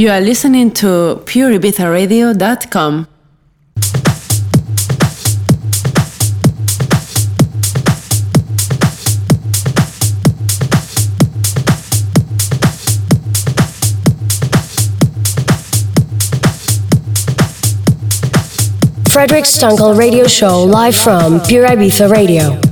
You are listening to pureibizaradio.com. Frederic Stunkel Radio Show live from Pure Ibiza Radio.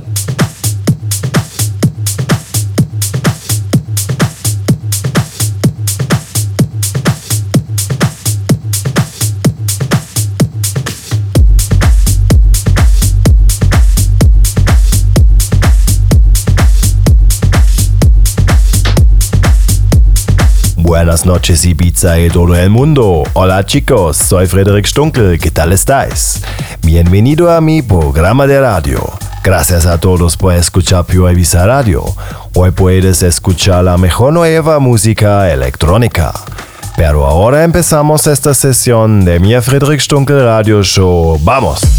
Buenas noches Ibiza y todo el mundo. Hola chicos, soy Frederick Stunkel, ¿qué tal estáis? Bienvenido a mi programa de radio. Gracias a todos por escuchar Pure Ibiza Radio. Hoy puedes escuchar la mejor nueva música electrónica. Pero ahora empezamos esta sesión de mi Frederick Stunkel Radio Show. ¡Vamos!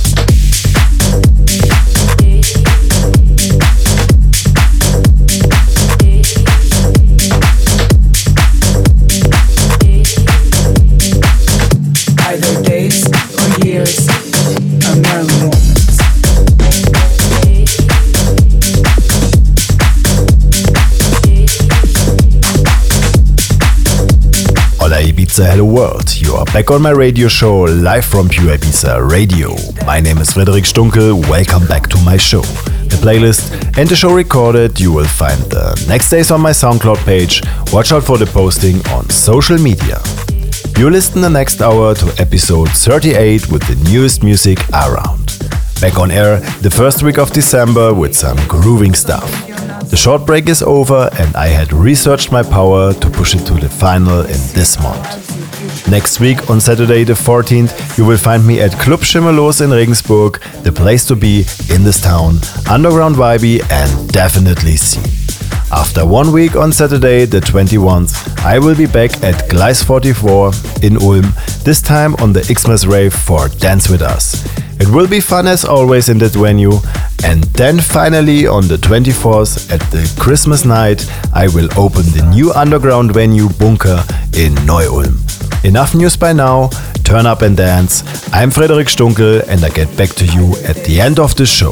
Hello world. You are back on my radio show live from Pure Ibiza Radio. My name is Frederic Stunkel. Welcome back to my show. The playlist and the show recorded you will find the next days on my SoundCloud page. Watch out for the posting on social media. You listen the next hour to episode 38 with the newest music around. Back on air the first week of December with some grooving stuff. The short break is over and I had researched my power to push it to the final in this month. Next week on Saturday the 14th, you will find me at Club Schimmerlos in Regensburg, the place to be in this town, underground vibey and definitely see. After one week on Saturday the 21st, I will be back at Gleis 44 in Ulm, this time on the Xmas rave for Dance With Us. It will be fun as always in that venue, and then finally on the 24th at the Christmas night, I will open the new underground venue Bunker in Neu-Ulm. Enough news by now, turn up and dance. I'm Frederic Stunkel and I get back to you at the end of the show.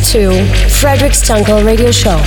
To Frederic Stunkel Radio Show.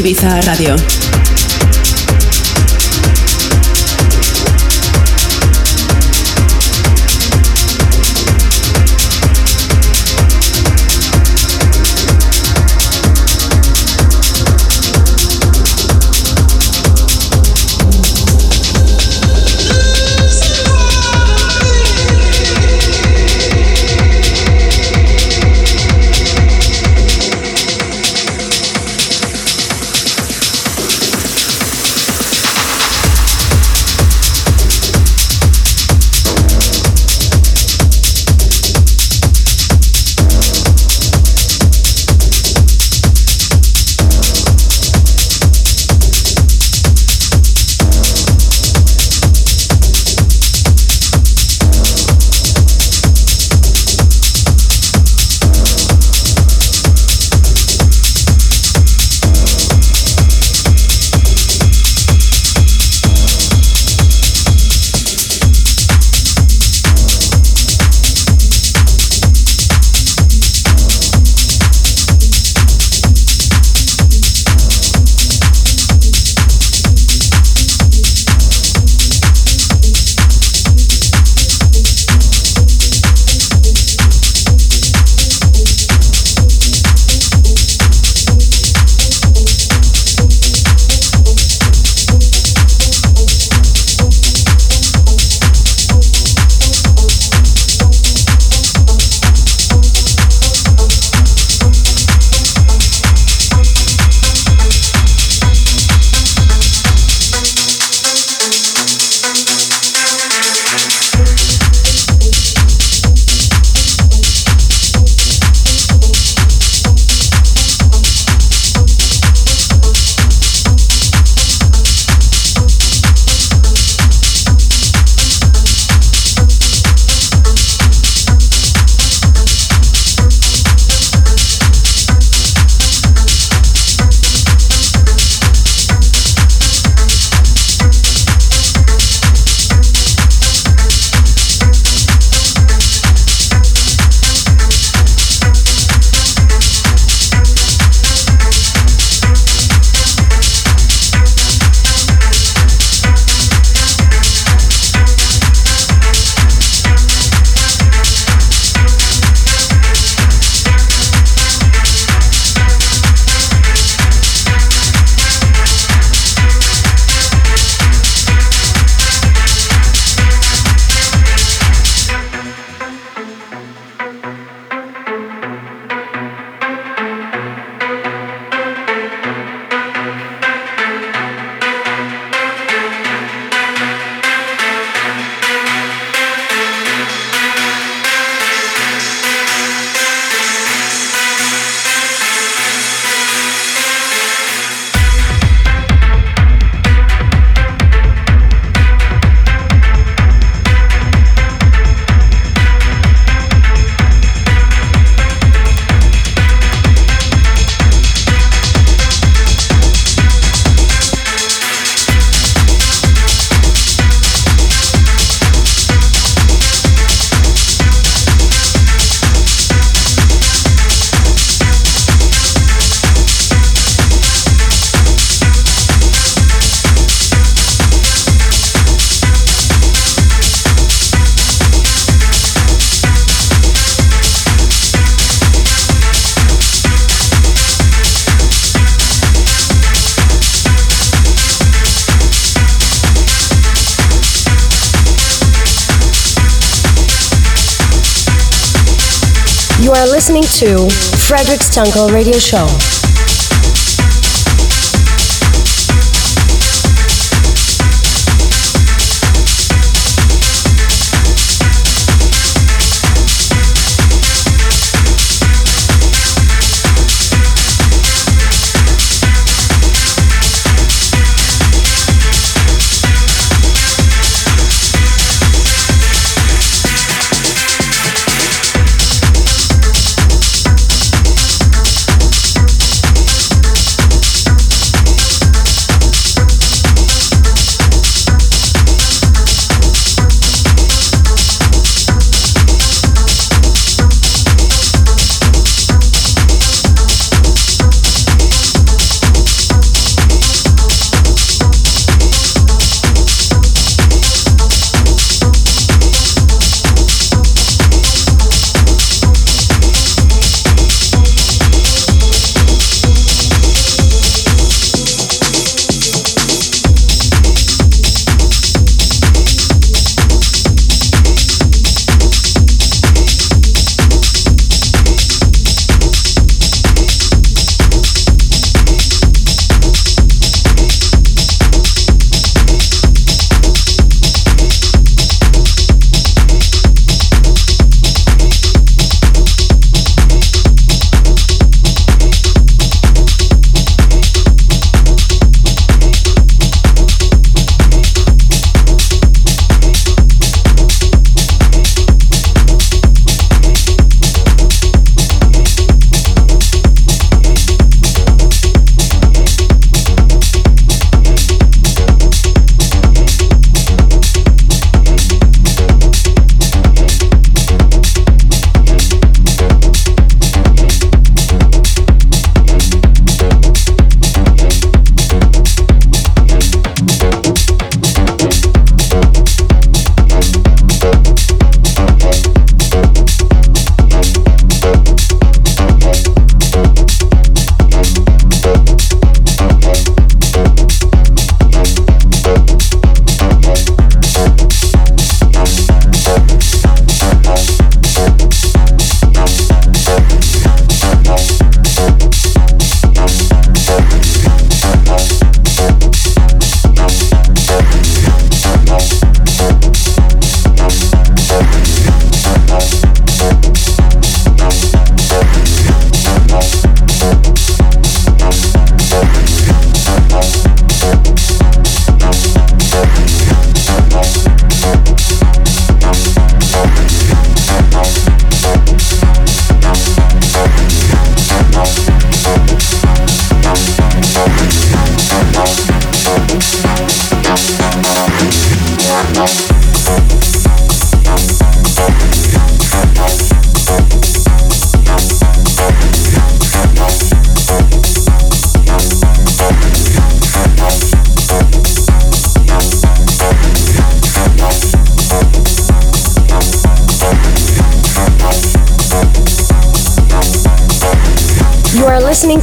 Ibiza Radio. To Frederic Stunkel Radio Show.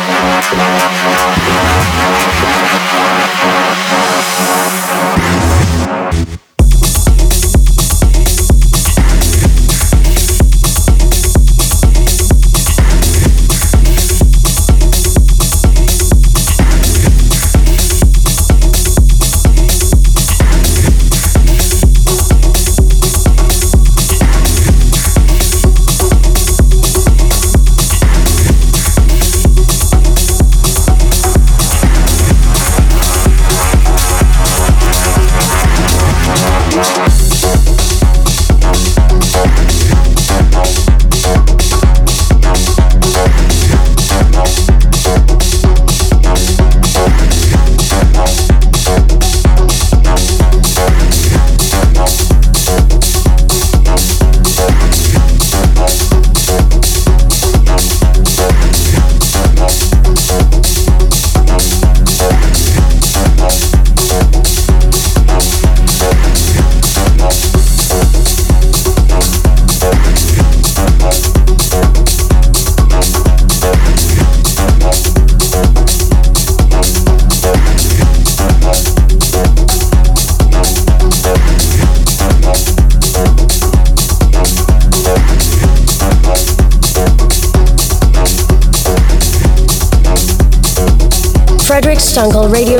Stunkel radio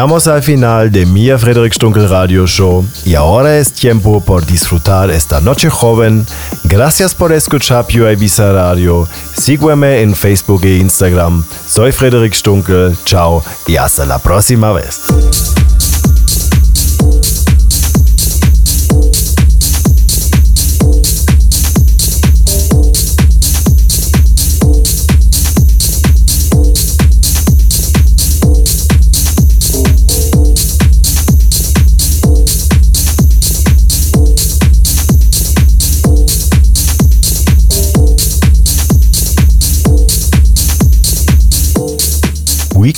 Llegamos al final de mi Frederick Stunkel Radio Show y ahora es tiempo por disfrutar esta noche joven. Gracias por escuchar Pure Ibiza Radio. Sígueme en Facebook e Instagram. Soy Frederick Stunkel. Chao y hasta la próxima vez.